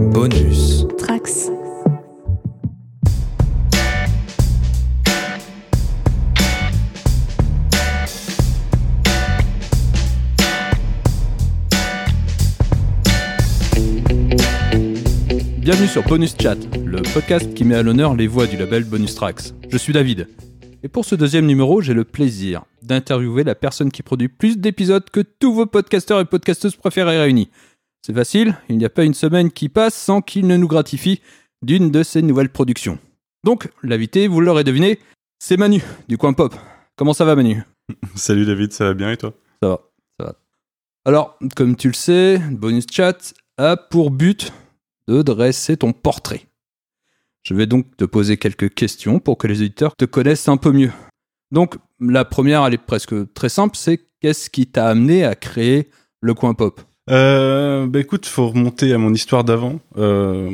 Bonus. Trax. Bienvenue sur Bonus Chat, le podcast qui met à l'honneur les voix du label Bonus Tracks. Je suis David. Et pour ce deuxième numéro, j'ai le plaisir d'interviewer la personne qui produit plus d'épisodes que tous vos podcasteurs et podcasteuses préférés réunis. C'est facile, il n'y a pas une semaine qui passe sans qu'il ne nous gratifie d'une de ses nouvelles productions. Donc, l'invité, vous l'aurez deviné, c'est Manu, du coin pop. Comment ça va Manu? Salut David, ça va bien et toi? Ça va, ça va. Alors, comme tu le sais, Bonus Chat a pour but de dresser ton portrait. Je vais donc te poser quelques questions pour que les auditeurs te connaissent un peu mieux. Donc, la première, elle est presque très simple, c'est qu'est-ce qui t'a amené à créer le coin pop? Euh, bah écoute, faut remonter à mon histoire d'avant. Euh,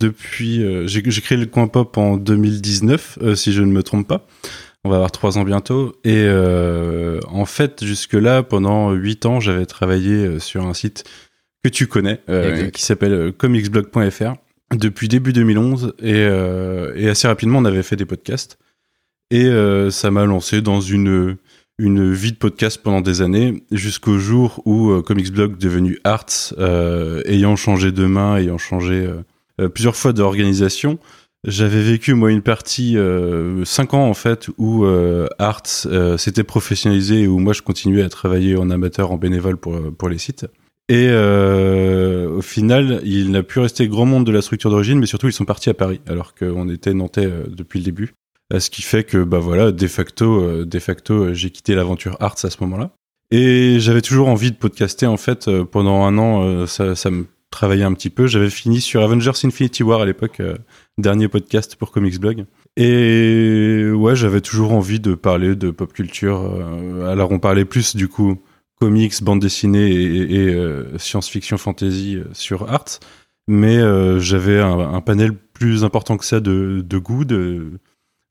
depuis, euh, j'ai créé le coin pop en 2019, euh, si je ne me trompe pas. On va avoir trois ans bientôt. Et en fait, jusque-là, pendant huit ans, j'avais travaillé sur un site que tu connais, qui s'appelle comicsblog.fr, depuis début 2011. Et, et assez rapidement, on avait fait des podcasts. Et ça m'a lancé dans une une vie de podcast pendant des années, jusqu'au jour où euh, Comicsblog devenu Arts, euh, ayant changé de main, ayant changé euh, euh, plusieurs fois d'organisation, j'avais vécu moi une partie euh, cinq ans en fait où Arts s'était professionnalisé et où moi je continuais à travailler en amateur, en bénévole pour pour les sites. Et au final, il n'a plus resté grand monde de la structure d'origine, mais surtout ils sont partis à Paris, alors qu'on était nantais depuis le début. Euh, Ce qui fait que, bah voilà, de facto, euh, de facto, euh, j'ai quitté l'aventure Arts à ce moment-là. Et j'avais toujours envie de podcaster, en fait, pendant un an, ça, ça me travaillait un petit peu. J'avais fini sur Avengers Infinity War à l'époque, dernier podcast pour Comics Blog. Et ouais, j'avais toujours envie de parler de pop culture. alors on parlait plus, du coup, comics, bande dessinée et, science-fiction fantasy sur Arts. Mais j'avais un, un panel plus important que ça de, de goût, de,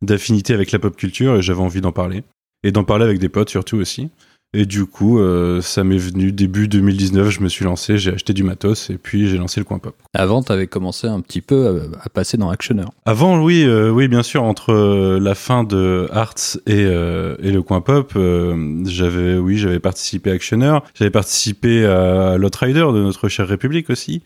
d'affinité avec la pop culture et j'avais envie d'en parler. Et d'en parler avec des potes surtout aussi. Et du coup, euh, ça m'est venu début 2019, je me suis lancé, j'ai acheté du matos et puis j'ai lancé le coin pop. Avant, t'avais commencé un petit peu à, à passer dans Actionneur. Avant, oui, euh, oui, bien sûr, entre euh, la fin de Arts et, et le coin pop, j'avais, oui, j'avais participé à Actionneur, j'avais participé à Rider de notre chère République aussi,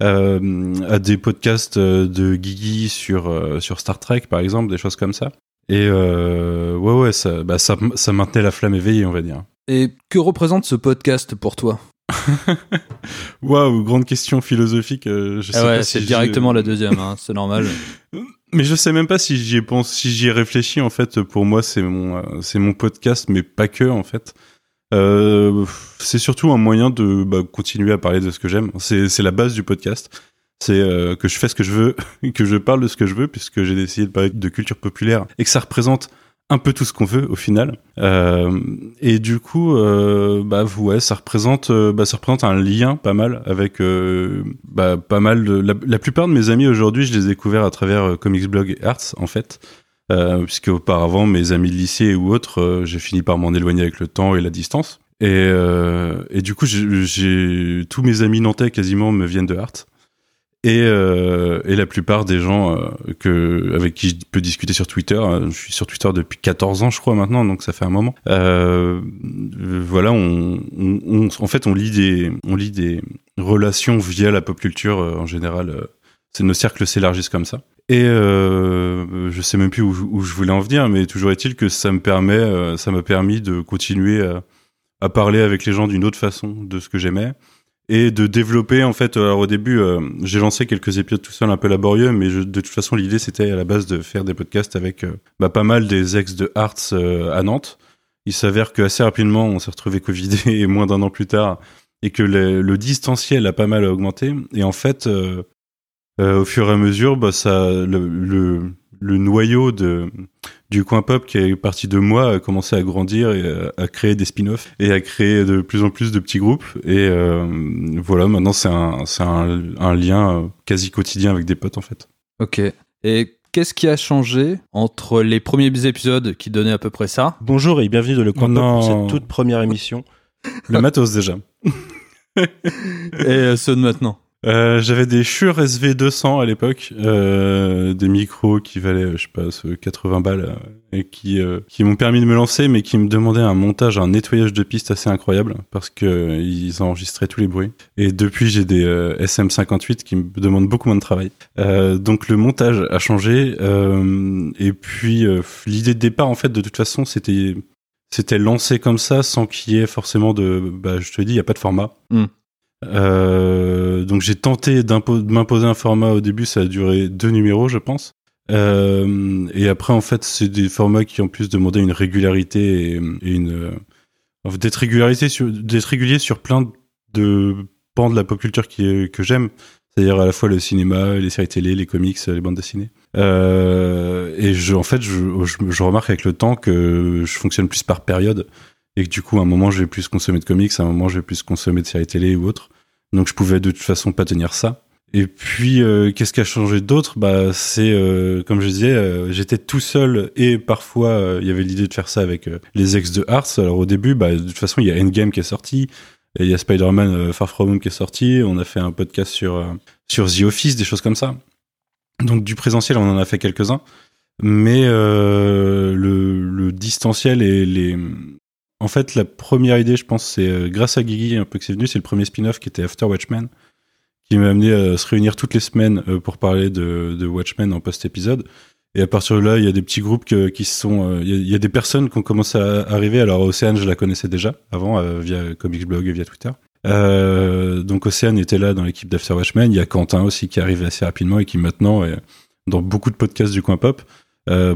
à des podcasts euh, de Guigui sur euh, sur Star Trek par exemple, des choses comme ça. Et euh, ouais, ouais, ça, bah, ça, ça maintenait la flamme éveillée, on va dire. Et que représente ce podcast pour toi? Waouh, grande question philosophique. euh, je sais Ah ouais, c'est directement la deuxième, hein, c'est normal. Mais je sais même pas si j'y ai pensé, si j'y ai réfléchi en fait. Pour moi, c'est mon, euh, c'est mon podcast, mais pas que en fait. Euh, c'est surtout un moyen de bah, continuer à parler de ce que j'aime. C'est, la base du podcast. C'est euh, que je fais ce que je veux, que je parle de ce que je veux, puisque j'ai décidé de parler de culture populaire et que ça représente un peu tout ce qu'on veut au final. Euh, et du coup, euh, bah ouais, ça représente, euh, bah, ça représente un lien pas mal avec euh, bah, pas mal de la, la plupart de mes amis aujourd'hui, je les ai découverts à travers Comics Blog et Arts en fait. Euh, puisque auparavant mes amis de lycée ou autres, euh, j'ai fini par m'en éloigner avec le temps et la distance. Et, euh, et du coup, j'ai- tous mes amis nantais quasiment me viennent de Arts. Et, euh, et la plupart des gens euh, que, avec qui je peux discuter sur Twitter, je suis sur Twitter depuis 14 ans je crois maintenant, donc ça fait un moment. Voilà, on, on, en fait on lit des, on lit des relations via la pop culture en général. nos cercles s'élargissent comme ça. Et euh, je sais même plus où, où je voulais en venir, mais toujours est-il que ça me permet, euh, ça m'a permis de continuer à, à parler avec les gens d'une autre façon de ce que j'aimais et de développer en fait. Alors au début, euh, j'ai lancé quelques épisodes tout seul, un peu laborieux, mais je- de toute façon l'idée c'était à la base de faire des podcasts avec euh, bah, pas mal des ex de Arts à Nantes. Il s'avère que assez rapidement on s'est retrouvé covidé et moins d'un an plus tard et que le, le distanciel a pas mal augmenté et en fait euh, au fur et à mesure bah ça le, le, le noyau de du coin pop qui est parti de moi a commencé à grandir et à, à créer des spin-offs et à créer de plus en plus de petits groupes. Et euh, voilà maintenant c'est un c'est un, un lien euh, quasi quotidien avec des potes en fait. Ok. Et qu'est-ce qui a changé entre les premiers épisodes qui donnaient à peu près ça? Bonjour et bienvenue dans le Coin Pop pour cette toute première émission. le matos déjà. Et euh, ceux de maintenant Euh, j'avais des Shure SV200 à l'époque, euh, des micros qui valaient, je sais pas, 80 balles, euh, et qui euh, qui m'ont permis de me lancer, mais qui me demandaient un montage, un nettoyage de piste assez incroyable parce que euh, ils enregistraient tous les bruits. Et depuis, j'ai des euh, SM58 qui me demandent beaucoup moins de travail. Euh, donc le montage a changé, euh, et puis euh, l'idée de départ, en fait, de toute façon, c'était c'était lancé comme ça sans qu'il y ait forcément de, bah, je te dis, il y a pas de format. Mm. Euh, donc j'ai tenté de m'imposer un format au début, ça a duré deux numéros, je pense. Euh, et après, en fait, c'est des formats qui en plus demandaient une régularité et, une euh, d'être régularité sur d'être régulier sur plein de pans de la pop culture que j'aime, c'est-à-dire à la fois le cinéma, les séries télé, les comics, les bandes dessinées. Et en fait, je remarque avec le temps que je fonctionne plus par période et que du coup, à un moment, je vais plus consommer de comics, à un moment, je vais plus consommer de séries télé ou autre. Donc, je pouvais de toute façon pas tenir ça. Et puis, euh, qu'est-ce qui a changé d'autre? Bah, c'est euh, comme je disais, euh, j'étais tout seul et parfois euh, il y avait l'idée de faire ça avec euh, les ex de Hearts. Alors au début, bah, de toute façon, il y a Endgame qui est sorti, il y a Spider-Man Far From Home qui est sorti. On a fait un podcast sur sur The Office, des choses comme ça. Donc du présentiel, on en a fait quelques-uns, mais le, le distanciel et les en fait, la première idée, je pense, c'est euh, grâce à Guigui un peu que c'est venu, c'est le premier spin-off qui était After Watchmen, qui m'a amené à se réunir toutes les semaines euh, pour parler de, Watchmen en post-épisode. Et à partir de là, il y a des petits groupes que- qui sont, euh, il y, a- des personnes qui ont commencé à arriver. Alors Océane, je la connaissais déjà avant via Comics Blog et via Twitter. Donc Océane était là dans l'équipe d'After Watchmen. Il y a Quentin aussi qui arrive assez rapidement et qui maintenant est dans beaucoup de podcasts du coin pop.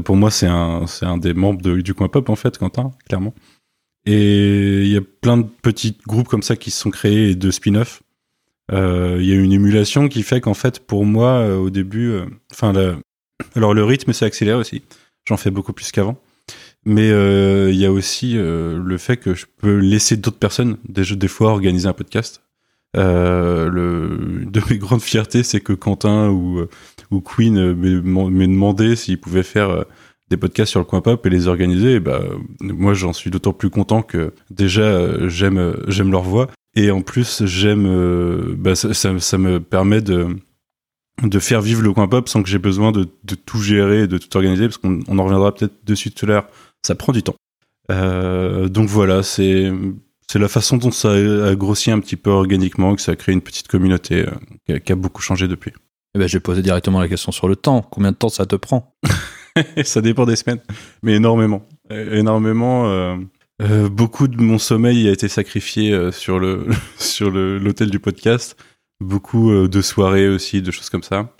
Pour moi, c'est un, un des membres du coin pop en fait, Quentin, clairement. Et il y a plein de petits groupes comme ça qui se sont créés et de spin-off. Euh, Il y a une émulation qui fait qu'en fait, pour moi, euh, au début, euh, enfin, alors le rythme s'est accéléré aussi. J'en fais beaucoup plus qu'avant. Mais il y a aussi le fait que je peux laisser d'autres personnes des, des fois organiser un podcast. Le, de mes grandes fiertés, c'est que Quentin ou, ou Queen m'ait demandé s'ils pouvaient faire des podcasts sur le coin pop et les organiser. Et bah, moi, j'en suis d'autant plus content que déjà euh, j'aime euh, j'aime leur voix et en plus j'aime euh, bah, ça, ça, ça me permet de de faire vivre le coin pop sans que j'ai besoin de, de tout gérer et de tout organiser parce qu'on on en reviendra peut-être dessus tout à l'heure ça prend du temps Euh, donc voilà c'est c'est la façon dont ça a grossi un petit peu organiquement que ça a créé une petite communauté euh, qui, a, qui a beaucoup changé depuis Eh ben, je vais poser directement la question sur le temps. Combien de temps ça te prend? ça dépend des semaines, mais énormément. Euh, Énormément. euh, euh, beaucoup de mon sommeil a été sacrifié sur le sur l'hôtel du podcast. Beaucoup de soirées aussi, de choses comme ça.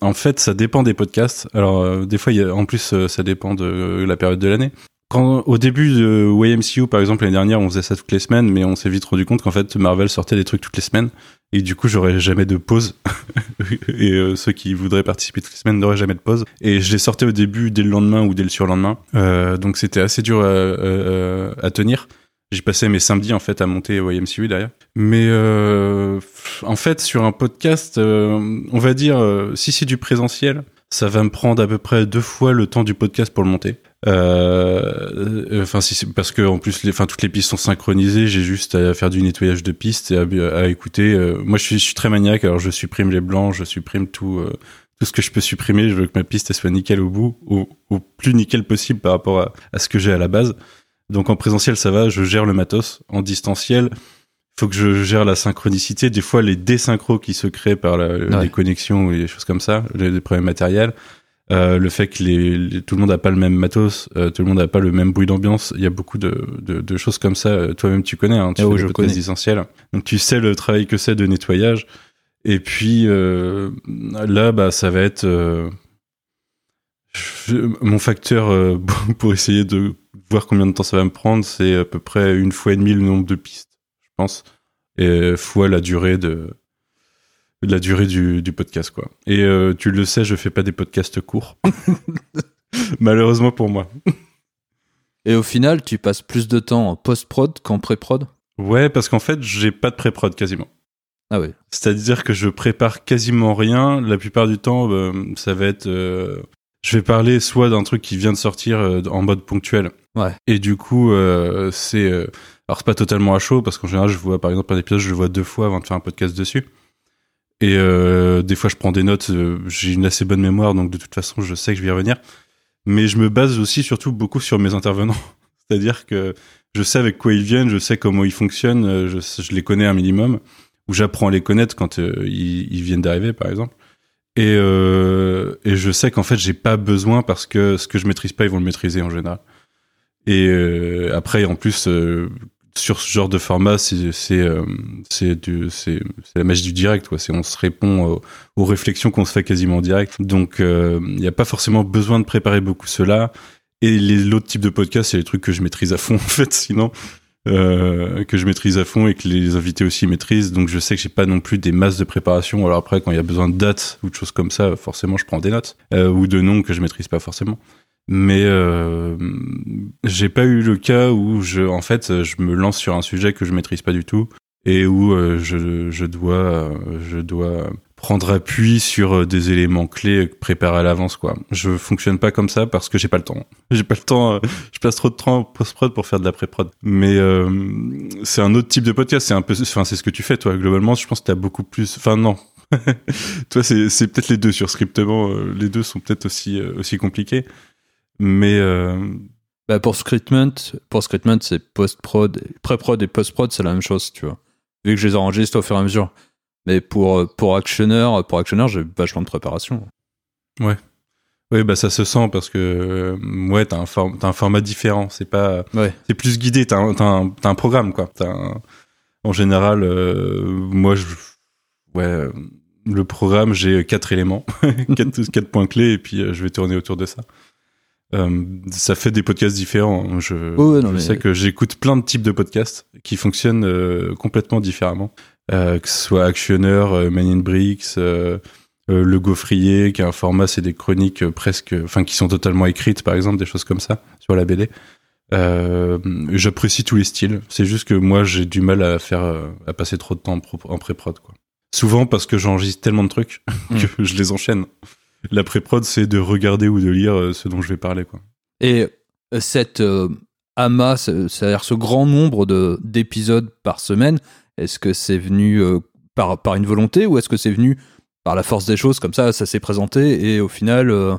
En fait, ça dépend des podcasts. Alors, des fois, y a, en plus, ça dépend de la période de l'année. Quand, au début de YMCU, par exemple, l'année dernière, on faisait ça toutes les semaines, mais on s'est vite rendu compte qu'en fait, Marvel sortait des trucs toutes les semaines. Et du coup, j'aurais jamais de pause. et euh, ceux qui voudraient participer toutes les semaines n'auraient jamais de pause. Et je les sortais au début, dès le lendemain ou dès le surlendemain. Euh, donc c'était assez dur à, à- tenir. J'ai passé mes samedis en fait à monter YMCU derrière. Mais euh, en fait, sur un podcast, euh, on va dire, euh, si c'est du présentiel, ça va me prendre à peu près deux fois le temps du podcast pour le monter. Euh, Enfin, si parce que en plus, les, enfin, toutes les pistes sont synchronisées. J'ai juste à faire du nettoyage de pistes et à, à écouter. euh, moi, je suis, je suis très maniaque. Alors, je supprime les blancs, je supprime tout, euh, tout ce que je peux supprimer. Je veux que ma piste elle soit nickel au bout, au, au plus nickel possible par rapport à, à ce que j'ai à la base. Donc, en présentiel, ça va. Je gère le matos. En distanciel, faut que je gère la synchronicité. Des fois, les désynchros qui se créent par la, Ouais. les connexions et des choses comme ça, les, les problèmes matériels. Euh, le fait que les, les- tout le monde n'a pas le même matos, euh, tout le monde n'a pas le même bruit d'ambiance, il y a beaucoup de, de, de choses comme ça. Euh, Toi-même, tu connais, hein, tu Ah fais je connais. Donc, tu sais le travail que c'est de nettoyage. Et puis, là, bah, ça va être je- mon facteur pour essayer de voir combien de temps ça va me prendre, c'est à peu près une fois et demie le nombre de pistes, je pense, et fois la durée de la durée du, du podcast, quoi. Et euh, tu le sais, je fais pas des podcasts courts, malheureusement pour moi. Et au final, tu passes plus de temps en post-prod qu'en pré-prod? Ouais, parce qu'en fait, j'ai pas de pré-prod quasiment. Ah oui. C'est-à-dire que je prépare quasiment rien. La plupart du temps, euh, ça va être. euh, je vais parler soit d'un truc qui vient de sortir euh, en mode ponctuel. Ouais. Et du coup, c'est alors c'est pas totalement à chaud parce qu'en général, je vois par exemple un épisode, je le vois deux fois avant de faire un podcast dessus. Et euh, des fois, je prends des notes. euh, J'ai une assez bonne mémoire, donc de toute façon, je sais que je vais y revenir. Mais je me base aussi surtout beaucoup sur mes intervenants. C'est-à-dire que je sais avec quoi ils viennent, je sais comment ils fonctionnent, euh, je, les connais un minimum, ou j'apprends à les connaître quand euh, ils, viennent d'arriver, par exemple. Et, et je sais qu'en fait, j'ai pas besoin parce que ce que je maîtrise pas, ils vont le maîtriser en général. Et après, en plus, sur ce genre de format, c'est euh, la magie du direct. Quoi. On se répond aux, aux réflexions qu'on se fait quasiment en direct. Donc, euh, il n'y a pas forcément besoin de préparer beaucoup cela. Et l'autre type de podcast, c'est les trucs que je maîtrise à fond en fait. Sinon, euh, que je maîtrise à fond et que les invités aussi maîtrisent. Donc, je sais que j'ai pas non plus des masses de préparation. Alors après, quand il y a besoin de dates ou de choses comme ça, forcément, je prends des notes euh, ou de noms que je maîtrise pas forcément. Mais euh, j'ai pas eu le cas où je, en fait, je me lance sur un sujet que je maîtrise pas du tout et où euh, je, je dois, euh, je dois prendre appui sur euh, des éléments clés préparés à l'avance, quoi. Je fonctionne pas comme ça parce que j'ai pas le temps. J'ai pas le temps. je passe trop de temps en post-prod pour faire de la pré-prod. Mais c'est un autre type de podcast. C'est un peu, enfin, c'est ce que tu fais, toi. Globalement, je pense que t'as beaucoup plus. Enfin, non. toi, c'est, peut-être les deux sur Scriptement. les deux sont peut-être aussi, aussi compliqués. Mais euh, Bah pour Scriptment, pour Scriptment, c'est post-prod, pré-prod et post-prod, c'est la même chose, tu vois. Vu que je les enregistre au fur et à mesure. Mais pour, euh, pour Actioner, pour Actioner, j'ai vachement de préparation. oui, bah ça se sent parce que euh, ouais, t'as un, un format différent. C'est pas, Ouais. c'est plus guidé. T'as un, un, un programme, quoi. Un- en général, euh, moi, je, ouais, le programme, j'ai quatre éléments, quatre, quatre points clés, et puis euh, je vais tourner autour de ça. Euh, ça fait des podcasts différents. Je, non, je mais- sais que j'écoute plein de types de podcasts qui fonctionnent euh, complètement différemment. Euh, que ce soit Actionneur, Man in Bricks, Le Gaufrier, qui est un format, c'est des chroniques presque, enfin, qui sont totalement écrites, par exemple, des choses comme ça, sur la BD. J'apprécie tous les styles. C'est juste que moi, j'ai du mal à faire, à passer trop de temps en, pro- en pré-prod, quoi. Souvent parce que j'enregistre tellement de trucs que je les enchaîne. La pré-prod, c'est de regarder ou de lire euh, ce dont je vais parler, quoi. Et euh, cette euh, amas, c'est- c'est-à-dire ce grand nombre de- d'épisodes par semaine, est-ce que c'est venu euh, par, par une volonté ou est-ce que c'est venu par la force des choses comme ça, ça s'est présenté et au final, euh,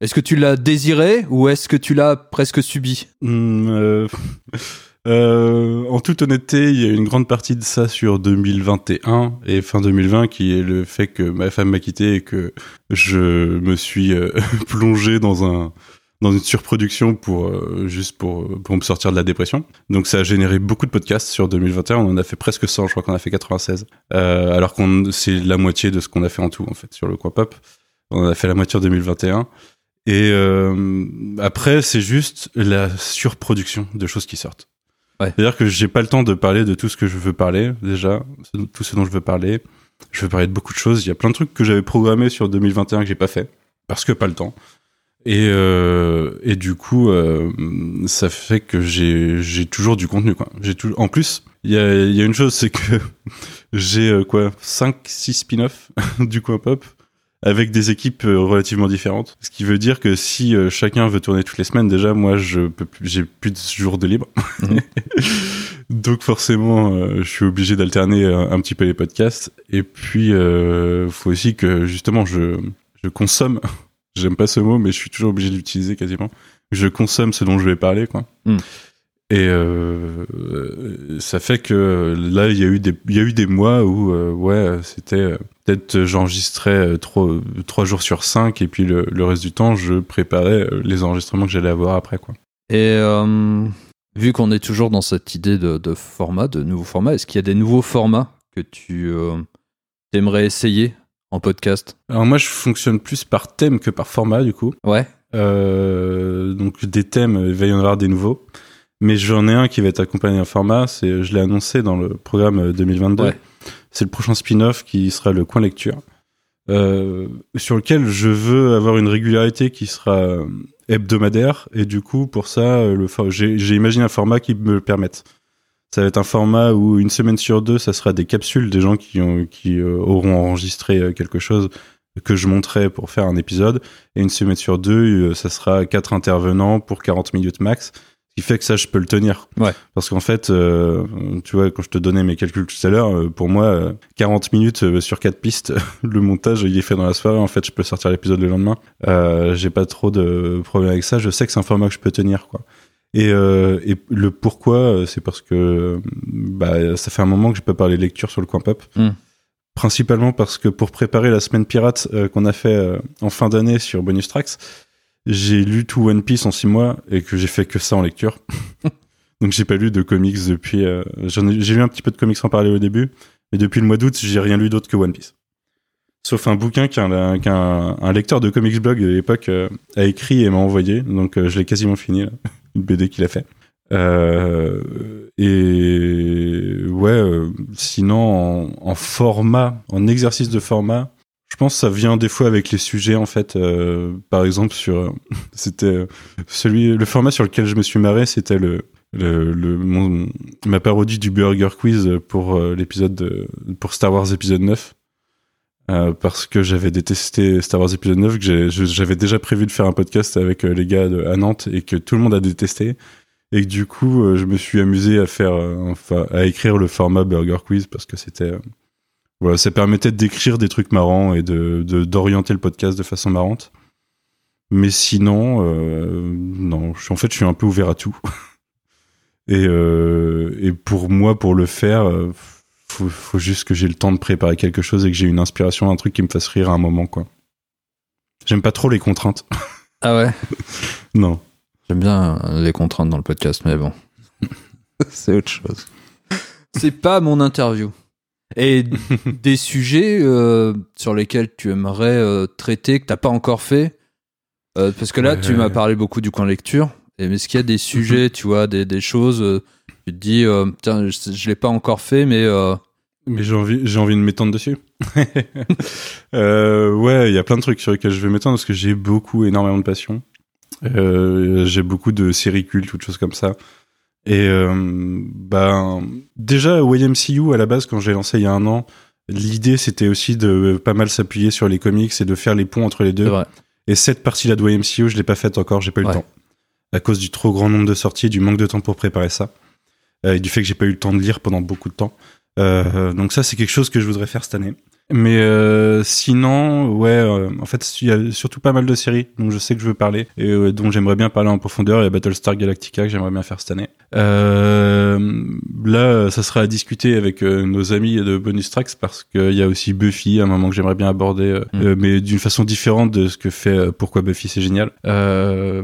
est-ce que tu l'as désiré ou est-ce que tu l'as presque subi? Hmm, euh, en toute honnêteté, il y a une grande partie de ça sur 2021 et fin 2020 qui est le fait que ma femme m'a quitté et que je me suis euh, plongé dans un dans une surproduction pour euh, juste pour pour me sortir de la dépression. Donc ça a généré beaucoup de podcasts sur 2021. On en a fait presque 100, je crois qu'on a fait 96. Euh, alors qu'on c'est la moitié de ce qu'on a fait en tout en fait sur le coin. On en a fait la moitié en 2021. Et après, c'est juste la surproduction de choses qui sortent. Ouais. C'est-à-dire que j'ai pas le temps de parler de tout ce que je veux parler, déjà, tout ce dont je veux parler. Je veux parler de beaucoup de choses. Il y a plein de trucs que j'avais programmés sur 2021 que j'ai pas fait, parce que pas le temps. Et, euh, et du coup, euh, ça fait que j'ai toujours du contenu. Quoi. Tout... En plus, il y a, y a une chose, c'est que j'ai euh, quoi 5-6 spin-offs du coin pop avec des équipes euh, relativement différentes. Ce qui veut dire que si euh, chacun veut tourner toutes les semaines, déjà, moi, je peux plus- j'ai plus de jours de libre. Mhm. Donc forcément, euh, je suis obligé d'alterner un petit peu les podcasts. Et puis, euh, faut aussi que justement, je, je consomme. J'aime pas ce mot, mais je suis toujours obligé de l'utiliser quasiment. Je consomme ce dont je vais parler, quoi. Mm. Et euh, euh, ça fait que là, il y a eu des, il y a eu des mois où, euh, ouais, c'était peut-être j'enregistrais trois, trois jours sur cinq, et puis le, le reste du temps, je préparais les enregistrements que j'allais avoir après, quoi. Et euh, vu qu'on est toujours dans cette idée de, de format, de nouveaux formats, est-ce qu'il y a des nouveaux formats que tu aimerais essayer en podcast? Alors moi, je fonctionne plus par thème que par format, du coup. Ouais. Donc des thèmes, il va y en avoir des nouveaux. Mais j'en ai un qui va être accompagné d'un format, c'est, je l'ai annoncé dans le programme 2022. Ouais. C'est le prochain spin-off qui sera le coin lecture, euh, sur lequel je veux avoir une régularité qui sera euh, hebdomadaire. Et du coup, pour ça, euh, le, for- j'ai, imaginé un format qui me le permette. Ça va être un format où une semaine sur deux, ça sera des capsules des gens qui, ont, qui euh, auront enregistré euh, quelque chose, que je monterai pour faire un épisode. Et une semaine sur deux, euh, ça sera quatre intervenants pour 40 minutes max. Qui fait que ça, je peux le tenir. Ouais. Parce qu'en fait, euh, tu vois, quand je te donnais mes calculs tout à l'heure, euh, pour moi, euh, 40 minutes euh, sur quatre pistes, le montage, il est fait dans la soirée. En fait, je peux sortir l'épisode le lendemain. Euh, J'ai pas trop de problème avec ça. Je sais que c'est un format que je peux tenir, quoi. Et, euh, et le pourquoi, c'est parce que bah, ça fait un moment que j'ai pas parlé lecture sur le coin pop. Mm. Principalement parce que pour préparer la semaine pirate euh, qu'on a fait euh, en fin d'année sur Bonus Tracks, j'ai lu tout One Piece en six mois et que j'ai fait que ça en lecture. Donc j'ai pas lu de comics depuis. euh, j'ai lu un petit peu de comics en parler au début, mais depuis le mois d'août, j'ai rien lu d'autre que One Piece. Sauf un bouquin qu'un qu'un un lecteur de comics blog de l'époque euh, a écrit et m'a envoyé. Donc euh, je l'ai quasiment fini, là. une BD qu'il a fait. Et ouais, sinon en format, en exercice de format, je pense que ça vient des fois avec les sujets en fait. euh, par exemple sur, euh, c'était euh, celui, le format sur lequel je me suis marré, c'était le, le, le mon, ma parodie du Burger Quiz pour euh, l'épisode de, pour Star Wars épisode 9. Euh, parce que j'avais détesté Star Wars épisode 9, que j'avais déjà prévu de faire un podcast avec les gars à Nantes et que tout le monde a détesté. Et que du coup, je me suis amusé à faire, enfin, à écrire le format Burger Quiz parce que c'était, voilà, ça permettait d'écrire des trucs marrants et de de- d'orienter le podcast de façon marrante. Mais sinon, euh, non, je en fait, je suis un peu ouvert à tout. et, euh, et pour moi, pour le faire, euh, faut, faut juste que j'ai le temps de préparer quelque chose et que j'ai une inspiration, un truc qui me fasse rire à un moment, quoi. J'aime pas trop les contraintes. Ah ouais? Non. J'aime bien les contraintes dans le podcast, mais bon. c'est autre chose. C'est pas mon interview. Et des sujets euh, sur lesquels tu aimerais euh, traiter, que t'as pas encore fait Euh, Parce que là, tu m'as parlé beaucoup du coin lecture. Et, mais est-ce qu'il y a des sujets, tu vois, des, des choses, tu te dis, Putain, je, je l'ai pas encore fait, mais Mais j'ai envie, j'ai envie de m'étendre dessus. ouais, il y a plein de trucs sur lesquels je vais m'étendre parce que j'ai beaucoup, énormément de passion. J'ai beaucoup de séries cultes, toutes choses comme ça. Et euh, ben, déjà, au YMCU, à la base, quand j'ai lancé il y a un an, l'idée c'était aussi de pas mal s'appuyer sur les comics et de faire les ponts entre les deux. Et cette partie-là de YMCU, je l'ai pas faite encore, j'ai pas eu Ouais. le temps. À cause du trop grand nombre de sorties, du manque de temps pour préparer ça. Euh, et du fait que j'ai pas eu le temps de lire pendant beaucoup de temps. Euh, donc ça, c'est quelque chose que je voudrais faire cette année. Mais euh, sinon, ouais, euh, en fait, il y a surtout pas mal de séries dont je sais que je veux parler et euh, dont j'aimerais bien parler en profondeur. Il y a Battlestar Galactica que j'aimerais bien faire cette année. Euh, là, ça sera à discuter avec euh, nos amis de Bonus Tracks parce qu'il y a aussi Buffy, un moment que j'aimerais bien aborder, euh, Mm. mais d'une façon différente de ce que fait euh, Pourquoi Buffy c'est génial. Euh,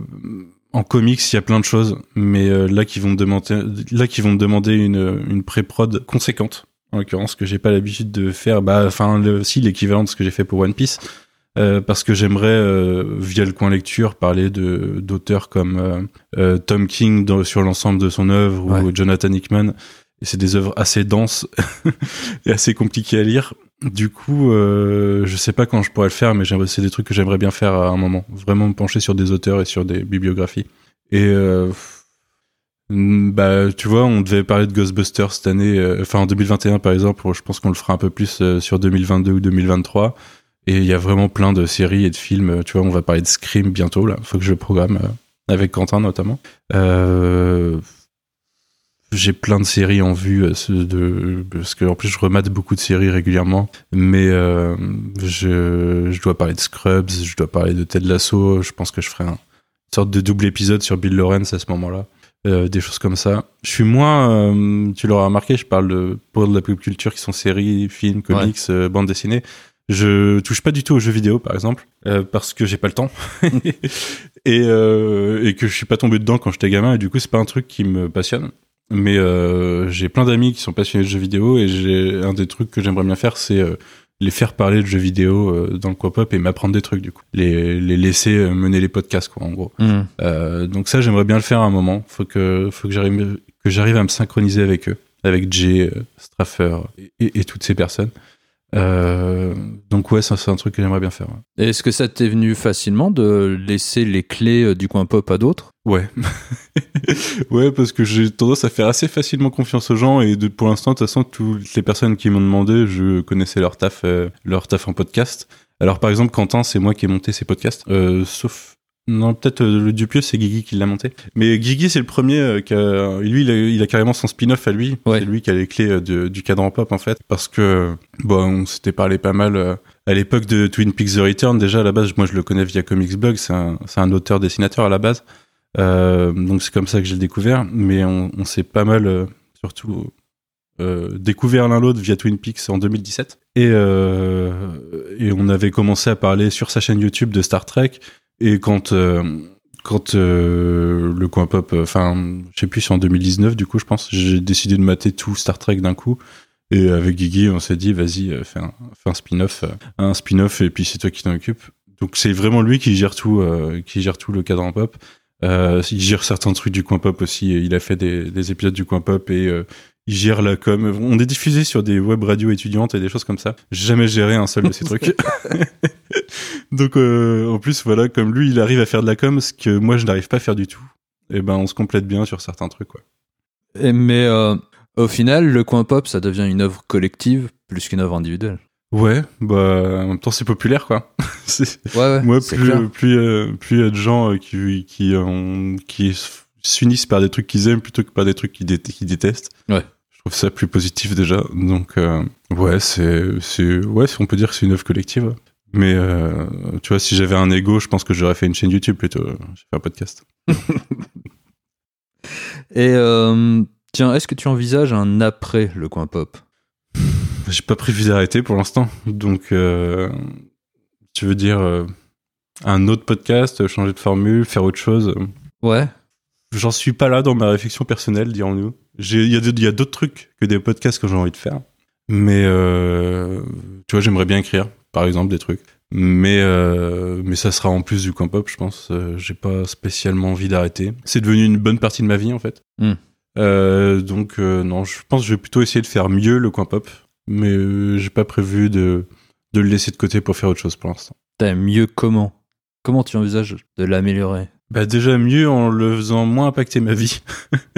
en comics, il y a plein de choses, mais là qui vont me demander, là qui vont me demander une, une pré-prod conséquente. En l'occurrence, que j'ai pas l'habitude de faire. Bah, enfin, si l'équivalent de ce que j'ai fait pour One Piece, euh, parce que j'aimerais euh, via le coin lecture parler de d'auteurs comme euh, euh, Tom King dans- sur l'ensemble de son œuvre ou. Jonathan Hickman. Et c'est des œuvres assez denses et assez compliquées à lire. Du coup, euh, je sais pas quand je pourrais le faire, mais c'est des trucs que j'aimerais bien faire à un moment. Vraiment me pencher sur des auteurs et sur des bibliographies. Et euh, bah, tu vois, on devait parler de Ghostbusters cette année, euh, enfin en 2021 par exemple. Je pense qu'on le fera un peu plus euh, sur 2022 ou 2023. Et il y a vraiment plein de séries et de films. euh, Tu vois, on va parler de Scream bientôt là. Faut que je programme avec Quentin notamment. J'ai plein de séries en vue de parce que en plus je remate beaucoup de séries régulièrement mais je, je dois parler de Scrubs je dois parler de Ted Lasso je pense que je ferai un, une sorte de double épisode sur Bill Lawrence à ce moment-là euh, des choses comme ça. Je suis moins euh, tu l'auras remarqué je parle de pour de la pop culture qui sont séries films comics euh, bandes dessinées. Je touche pas du tout aux jeux vidéo par exemple euh, parce que j'ai pas le temps. Et, et que je suis pas tombé dedans quand j'étais gamin et du coup c'est pas un truc qui me passionne. Mais j'ai plein d'amis qui sont passionnés de jeux vidéo et j'ai un des trucs que j'aimerais bien faire, c'est les faire parler de jeux vidéo euh, dans le co-pop et m'apprendre des trucs du coup. Les, les laisser euh, mener les podcasts quoi en gros. Hmm. Euh, donc ça j'aimerais bien le faire à un moment. Faut que faut que j'arrive que j'arrive à me synchroniser avec eux, avec Jay, Straffer et, toutes ces personnes. Euh, donc ouais c'est un truc que j'aimerais bien faire. ouais. Est-ce que ça t'est venu facilement de laisser les clés du coin pop à d'autres? Ouais. ouais, parce que j'ai tendance à faire assez facilement confiance aux gens et de, pour l'instant, de toute façon, toutes les personnes qui m'ont demandé, je connaissais leur taf, euh, leur taf en podcast. Alors, par exemple, Quentin, c'est moi qui ai monté ces podcasts, euh, sauf non, peut-être euh, le Dupieux, c'est Guigui qui l'a monté. Mais Guigui, c'est le premier euh, qui a, lui, il a, il a carrément son spin-off à lui. Ouais. C'est lui qui a les clés euh, de- du cadran pop, en fait. Parce que, bon, on s'était parlé pas mal à l'époque de Twin Peaks The Return. Déjà, à la base, moi, je le connais via Comics Blog. C'est un, c'est un auteur-dessinateur à la base. Euh, donc, c'est comme ça que j'ai découvert. Mais on, s'est pas mal, euh, surtout, euh, découvert l'un l'autre via Twin Peaks en 2017. Et, on avait commencé à parler sur sa chaîne YouTube de Star Trek. Et quand quand le coin pop, enfin, je sais plus, c'est en 2019 du coup, je pense, j'ai décidé de mater tout Star Trek d'un coup. Et avec Guigui, on s'est dit, vas-y, fais un, spin-off, un spin-off, et puis c'est toi qui t'en occupes. Donc c'est vraiment lui qui gère tout, qui gère tout le cadran pop. Euh, il gère certains trucs du coin pop aussi. Il a fait des, des épisodes du coin pop et euh, il gère la com. On est diffusé sur des web radios étudiantes et des choses comme ça. J'ai jamais géré un seul de ces trucs. Donc euh, en plus voilà, comme lui, il arrive à faire de la com, ce que moi je n'arrive pas à faire du tout. Et ben on se complète bien sur certains trucs quoi. Et- mais euh, au final, le coin pop, ça devient une œuvre collective plus qu'une œuvre individuelle. Ouais, bah en même temps c'est populaire quoi. Ouais, ouais. Moi, c'est plus, plus, euh, plus il y a de gens euh, qui, qui, qui s'unissent par des trucs qu'ils aiment plutôt que par des trucs qu'ils dé- qu'ils détestent. Ouais. Je trouve ça plus positif déjà. Donc, euh, ouais, c'est, c'est, ouais, on peut dire que c'est une œuvre collective. Mais, euh, tu vois, si j'avais un ego, je pense que j'aurais fait une chaîne YouTube plutôt. J'ai fait un podcast. Et tiens, est-ce que tu envisages un après le coin pop? J'ai pas prévu d'arrêter pour l'instant. Donc, euh, tu veux dire euh, un autre podcast, changer de formule, faire autre chose? Ouais. J'en suis pas là dans ma réflexion personnelle, dirons-nous. Il y a d'autres trucs que des podcasts que j'ai envie de faire. Mais, euh, tu vois, j'aimerais bien écrire, par exemple, des trucs. Mais, euh, mais ça sera en plus du camp pop, je pense. Euh, j'ai pas spécialement envie d'arrêter. C'est devenu une bonne partie de ma vie, en fait. Hmm. Donc, non, je pense que je vais plutôt essayer de faire mieux le coin pop. Mais euh, j'ai pas prévu de, de le laisser de côté pour faire autre chose pour l'instant. T'as mieux comment? Comment tu envisages de l'améliorer? Bah déjà mieux en le faisant moins impacter ma vie.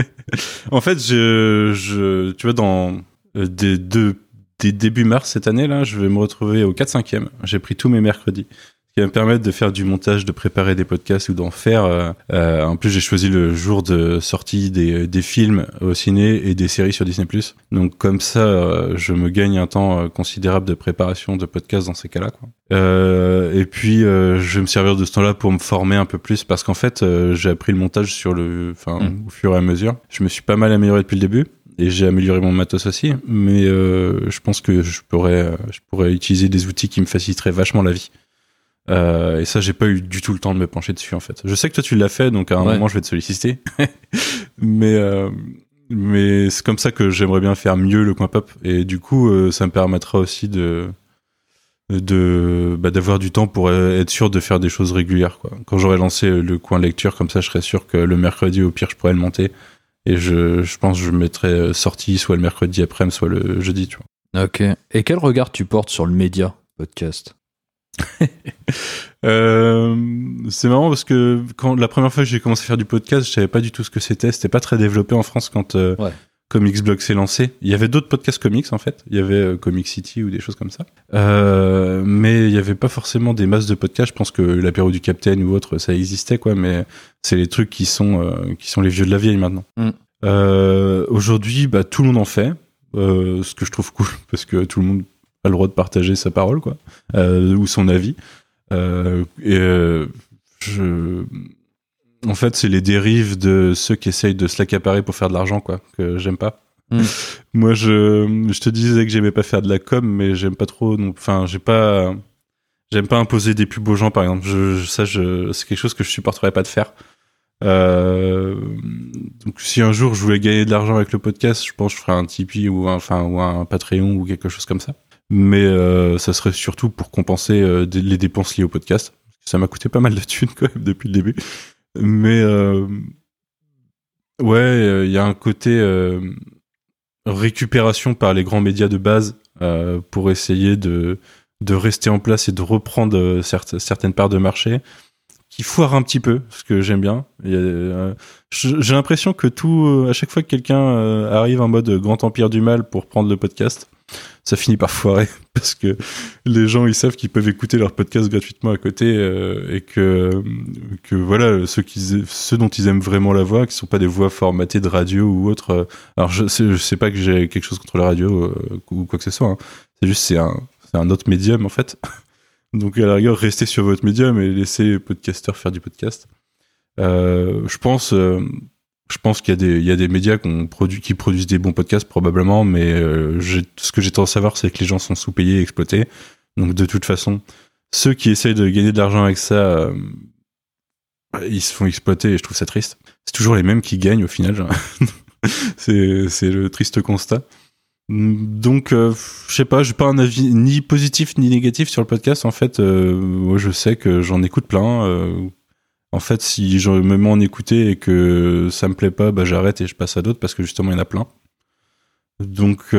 en fait, je, je, tu vois, dans euh, des, deux, des début mars cette année là, je vais me retrouver au 4-5e. J'ai pris tous mes mercredis. Ce qui va me permettre de faire du montage, de préparer des podcasts ou d'en faire. euh, euh, en plus, j'ai choisi le jour de sortie des, des films au ciné et des séries sur Disney+. Donc comme ça, euh, je me gagne un temps euh, considérable de préparation de podcasts dans ces cas-là. quoi. Euh, et puis, euh, je vais me servir de ce temps-là pour me former un peu plus parce qu'en fait, euh, j'ai appris le montage sur le, enfin, Mm. au fur et à mesure. Je me suis pas mal amélioré depuis le début et j'ai amélioré mon matos aussi. Mais euh, je pense que je pourrais, je pourrais utiliser des outils qui me faciliteraient vachement la vie. Euh, et ça, j'ai pas eu du tout le temps de me pencher dessus en fait. Je sais que toi tu l'as fait, donc à un Ouais. moment je vais te solliciter. mais euh, mais c'est comme ça que j'aimerais bien faire mieux le coin pop. Et du coup, euh, ça me permettra aussi de de bah, d'avoir du temps pour être sûr de faire des choses régulières quoi. Quand j'aurai lancé le coin lecture comme ça, je serai sûr que le mercredi au pire je pourrais le monter et je, je pense que je mettrai sortie soit le mercredi après soit le jeudi, tu vois. Ok. Et quel regard tu portes sur le média podcast? Euh, c'est marrant parce que quand la première fois que j'ai commencé à faire du podcast, je savais pas du tout ce que c'était. C'était pas très développé en France quand euh, Ouais. Comics Blog s'est lancé. Il y avait d'autres podcasts comics en fait. Il y avait euh, Comic City ou des choses comme ça. Euh, mais il y avait pas forcément des masses de podcasts. Je pense que l'apéro du Capitaine ou autre, ça existait quoi. Mais c'est les trucs qui sont qui sont les vieux de la vieille maintenant. Mm. Aujourd'hui, bah, tout le monde en fait. Ce que je trouve cool parce que tout le monde a le droit de partager sa parole quoi euh, ou son avis. Euh, et euh, je... En fait, c'est les dérives de ceux qui essayent de se l'accaparer pour faire de l'argent, quoi, que j'aime pas. Mm. Moi, je, je te disais que j'aimais pas faire de la com, mais j'aime pas trop. Enfin, j'ai pas. J'aime pas imposer des pubs aux gens, par exemple. Je, je- ça, je, c'est quelque chose que je supporterais pas de faire. Euh, donc, si un jour je voulais gagner de l'argent avec le podcast, je pense que je ferais un Tipeee ou un, enfin, ou un Patreon ou quelque chose comme ça mais euh, ça serait surtout pour compenser euh, les dépenses liées au podcast. Ça m'a coûté pas mal de thunes quand même depuis le début. Mais euh, ouais, il y a un côté récupération par les grands médias de base pour essayer de, de rester en place et de reprendre certes- certaines parts de marché qui foire un petit peu, ce que j'aime bien. J'ai l'impression que tout, à chaque fois que quelqu'un arrive en mode grand empire du mal pour prendre le podcast, ça finit par foirer parce que les gens ils savent qu'ils peuvent écouter leur podcast gratuitement à côté et que que voilà ceux qui ceux dont ils aiment vraiment la voix, qui sont pas des voix formatées de radio ou autre. alors je sais, pas que j'ai quelque chose contre la radio ou quoi que ce soit. Hein. C'est juste c'est un c'est un autre médium en fait. Donc à la rigueur, restez sur votre médium et laissez podcasteurs faire du podcast. Euh, je pense, euh, je pense qu'il y a des, médias qui produisent des bons podcasts probablement, mais euh, ce que j'ai tendance à savoir, c'est que les gens sont sous-payés, exploités. Donc de toute façon, ceux qui essayent de gagner de l'argent avec ça, ils se font exploiter et je trouve ça triste. C'est toujours les mêmes qui gagnent au final. c'est, le triste constat. Donc, euh, je sais pas, j'ai pas un avis ni positif ni négatif sur le podcast. En fait, euh, je sais que j'en écoute plein. Euh, en fait, si je me mets en écouter et que ça me plaît pas, bah, j'arrête et je passe à d'autres parce que justement, il y en a plein. Donc,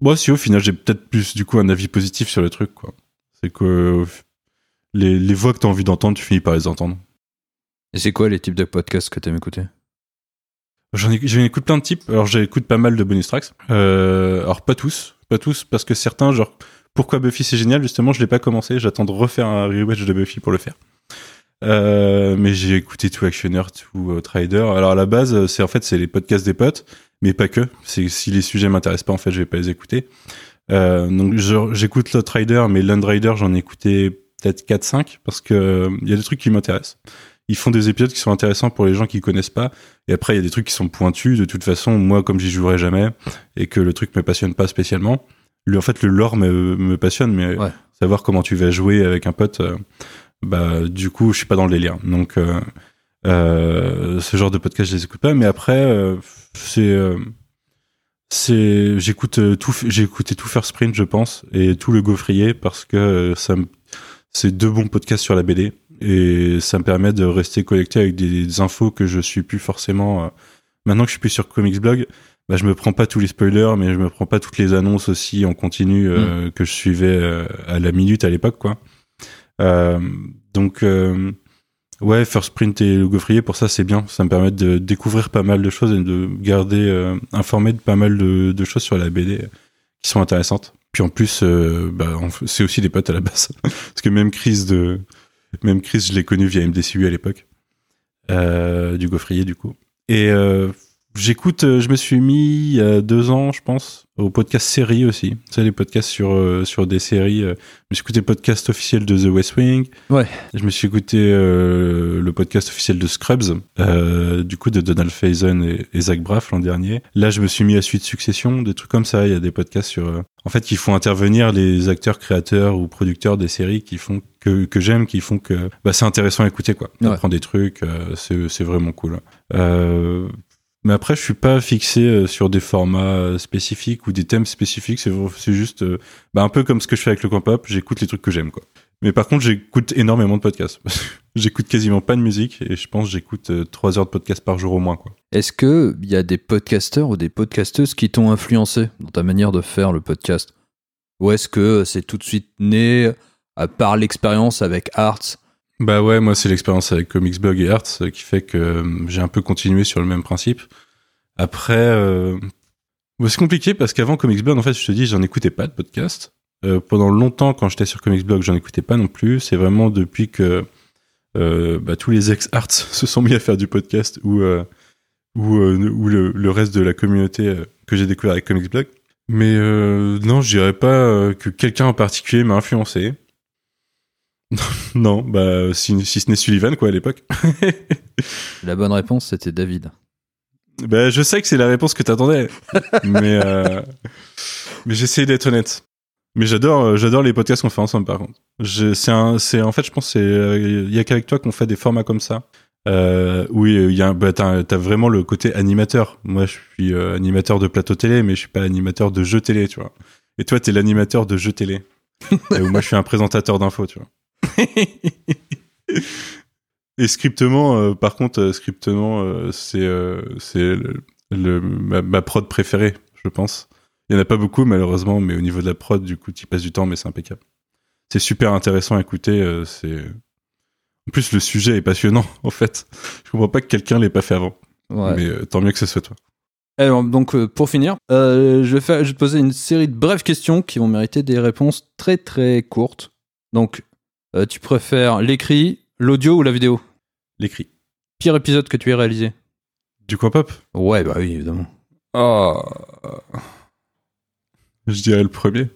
moi, si au final, j'ai peut-être plus du coup un avis positif sur le truc, quoi. C'est que les, les voix que tu as envie d'entendre, tu finis par les entendre. Et c'est quoi les types de podcasts que tu aimes écouter J'en écoute plein de types. Alors j'écoute pas mal de bonus tracks. Euh, alors pas tous, pas tous, parce que certains, genre pourquoi Buffy c'est génial, justement, je l'ai pas commencé. J'attends de refaire un rewatch de Buffy pour le faire. Euh, mais j'ai écouté tout Actioner, tout euh, Trader. Alors à la base, c'est en fait c'est les podcasts des potes, mais pas que. C'est si les sujets m'intéressent pas, en fait, je vais pas les écouter. Euh, donc j'écoute le Trader, mais Land j'en ai écouté peut-être 4-5 parce que il y a des trucs qui m'intéressent ils font des épisodes qui sont intéressants pour les gens qui connaissent pas. Et après, il y a des trucs qui sont pointus. De toute façon, moi, comme j'y jouerai jamais et que le truc me passionne pas spécialement, le, en fait, le lore me, me passionne, mais savoir comment tu vas jouer avec un pote, euh, bah, du coup, je suis pas dans le délire. Donc, euh, euh, ce genre de podcast, je les écoute pas. Mais après, c'est, c'est, j'écoute tout, j'ai écouté tout First je pense, et tout le Gaufrier parce que ça c'est deux bons podcasts sur la BD et ça me permet de rester connecté avec des, infos que je suis plus forcément. Euh, maintenant que je suis plus sur Comics Blog, bah, je me prends pas tous les spoilers, mais je me prends pas toutes les annonces aussi en continu euh, mm. que je suivais euh, à la minute à l'époque, quoi. donc ouais, First Print et le Gaufrier, pour ça c'est bien. Ça me permet de découvrir pas mal de choses et de garder informé de pas mal de, de, choses sur la BD qui sont intéressantes. Puis en plus, bah, c'est aussi des potes à la base, parce que même crise de même Chris, je l'ai connu via MDCU à l'époque, euh, du gaufrier du coup. Et euh, J'écoute, euh, je me suis mis il y a deux ans, je pense, au podcast série aussi. Tu sais, les podcasts sur, euh, sur des séries. je me suis écouté le podcast officiel de The West Wing. Ouais. Je me suis écouté le podcast officiel de Scrubs, du coup, de Donald Faison et, Zach Braff l'an dernier. Là, je me suis mis à suite Succession, des trucs comme ça. Il y a des podcasts sur, en fait, qui font intervenir les acteurs, créateurs ou producteurs des séries qui font que, que j'aime, qui font que bah, c'est intéressant à écouter, quoi. On apprend des trucs, c'est vraiment cool. Euh, mais après, je suis pas fixé euh, sur des formats euh, spécifiques ou des thèmes spécifiques. C'est juste euh, bah, un peu comme ce que je fais avec le camp pop. J'écoute les trucs que j'aime, quoi. Mais par contre, j'écoute énormément de podcasts. j'écoute quasiment pas de musique et je pense j'écoute trois heures de podcast par jour au moins, quoi. Est-ce que il y a des podcasteurs ou des podcasteuses qui t'ont influencé dans ta manière de faire le podcast? Ou est-ce que c'est tout de suite né à l'expérience avec Arts bah ouais, moi c'est l'expérience avec Comicsblog et Arts qui fait que euh, j'ai un peu continué sur le même principe. Après, euh, c'est compliqué parce qu'avant Comicsblog, en fait, je te dis, j'en écoutais pas de podcast. Euh, pendant longtemps, quand j'étais sur Comicsblog, j'en écoutais pas non plus. C'est vraiment depuis que bah, tous les ex-arts se sont mis à faire du podcast ou ou, ou le, reste de la communauté que j'ai découvert avec Comicsblog. Mais non, je dirais pas que quelqu'un en particulier m'a influencé. non, bah si, ce n'est Sullivan quoi à l'époque. la bonne réponse c'était David. Bah je sais que c'est la réponse que t'attendais, mais euh, mais j'essaie d'être honnête. Mais j'adore euh, j'adore les podcasts qu'on fait ensemble par contre. C'est un c'est en fait je pense c'est il y a qu'avec toi qu'on fait des formats comme ça. Euh, oui, il y a bah, t'as as vraiment le côté animateur. Moi, je suis euh, animateur de plateau télé, mais je suis pas animateur de jeux télé, tu vois. Et toi, t'es l'animateur de jeux télé. Et moi, je suis un présentateur d'infos, tu vois. Et scriptement, euh, par contre, euh, scriptement, euh, c'est ma, prod préférée, je pense. Il y en a pas beaucoup malheureusement, mais au niveau de la prod, du coup, tu passes du temps, mais c'est impeccable. c'est super intéressant à écouter. c'est en plus le sujet est passionnant en fait. Je comprends pas que quelqu'un l'ait pas fait avant, Ouais. mais tant mieux que ce soit toi. Alors, donc, euh, pour finir, je, vais faire, je vais te poser une série de brèves questions qui vont mériter des réponses très très courtes. Donc, euh, tu préfères l'écrit, l'audio ou la vidéo? L'écrit. Pire épisode que tu aies réalisé Du coin pop? Ouais, bah oui, évidemment. Ah. Je dirais le premier.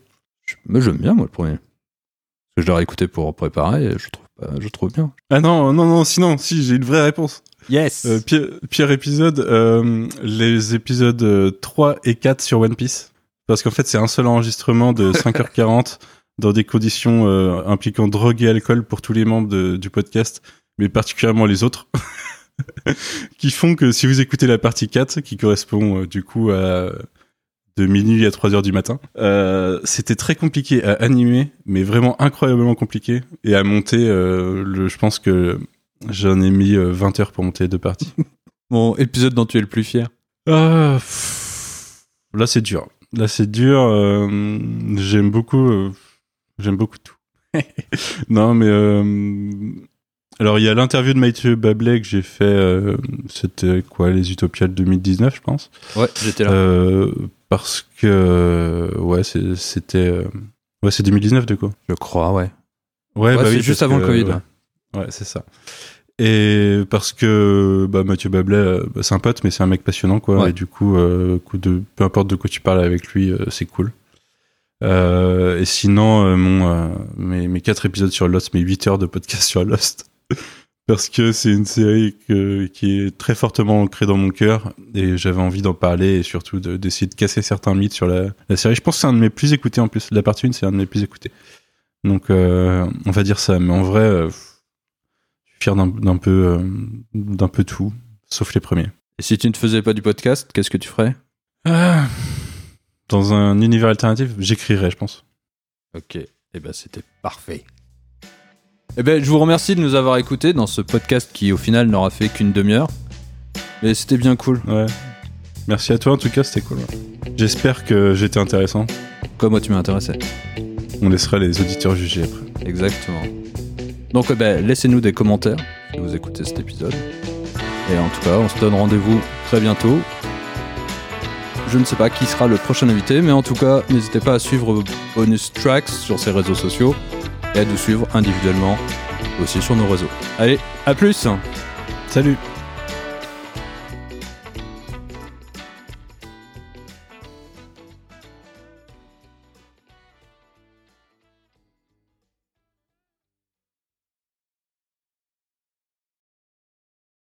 Je- Mais j'aime bien, moi, le premier. Parce que je l'ai réécouté pour préparer et je trouve, je trouve bien. Ah non, non, non, sinon, si, j'ai une vraie réponse. Yes Euh, pire, pire épisode, euh, les épisodes euh, 3 et 4 sur One Piece. Parce qu'en fait, c'est un seul enregistrement de 5h40 dans des conditions euh, impliquant drogue et alcool pour tous les membres de- du podcast, mais particulièrement les autres. qui font que si vous écoutez la partie 4, qui correspond euh, du coup à de minuit à 3 heures du matin, euh, c'était très compliqué à animer, mais vraiment incroyablement compliqué, et à monter, euh, le, je pense que J'en ai mis euh, 20 heures pour monter les deux parties. Mon épisode dont tu es le plus fier Ah, pff, là c'est dur. Là c'est dur. euh, j'aime beaucoup. J'aime beaucoup tout. non mais euh, alors il y a l'interview de Mathieu Bablet que j'ai fait. euh, C'était quoi les Utopias de 2019 je pense. Ouais, j'étais là. Euh, parce que ouais c'est- c'était euh, ouais c'est 2019 de quoi. je crois, ouais. Ouais, Ouais, bah c'est oui, juste parce avant que, le Covid. ouais. c'est ça. Et parce que bah, Mathieu Bablet, bah, c'est un pote, mais c'est un mec passionnant, quoi. Ouais. Et du coup, euh, coup de, peu importe de quoi tu parles avec lui, euh, c'est cool. Euh, et sinon, euh, mon, euh, mes, mes quatre épisodes sur Lost, mes 8 heures de podcast sur Lost. parce que c'est une série que- qui est très fortement ancrée dans mon cœur. Et j'avais envie d'en parler et surtout de- d'essayer de, casser certains mythes sur la, la série. Je pense que c'est un de mes plus écoutés en plus. La partie 1, c'est un de mes plus écoutés. Donc, euh, on va dire ça. Mais en vrai, euh, je suis fier d'un d'un peu, euh, d'un peu tout, sauf les premiers. Et si tu ne faisais pas du podcast, qu'est-ce que tu ferais? Ah, dans un univers alternatif, j'écrirais, je pense. Ok, et ben c'était parfait. Eh ben, je vous remercie de nous avoir écoutés dans ce podcast qui, au final, n'aura fait qu'une demi-heure. Mais c'était bien cool. Ouais. Merci à toi, en tout cas, c'était cool. J'espère que j'étais intéressant. Comme moi, tu m'as intéressé. On laissera les auditeurs juger après. Exactement. Donc, eh ben, laissez-nous des commentaires si vous écoutez cet épisode. Et en tout cas, on se donne rendez-vous très bientôt. Je ne sais pas qui sera le prochain invité, mais en tout cas, n'hésitez pas à suivre Bonus Tracks sur ses réseaux sociaux et à nous suivre individuellement aussi sur nos réseaux. Allez, à plus Salut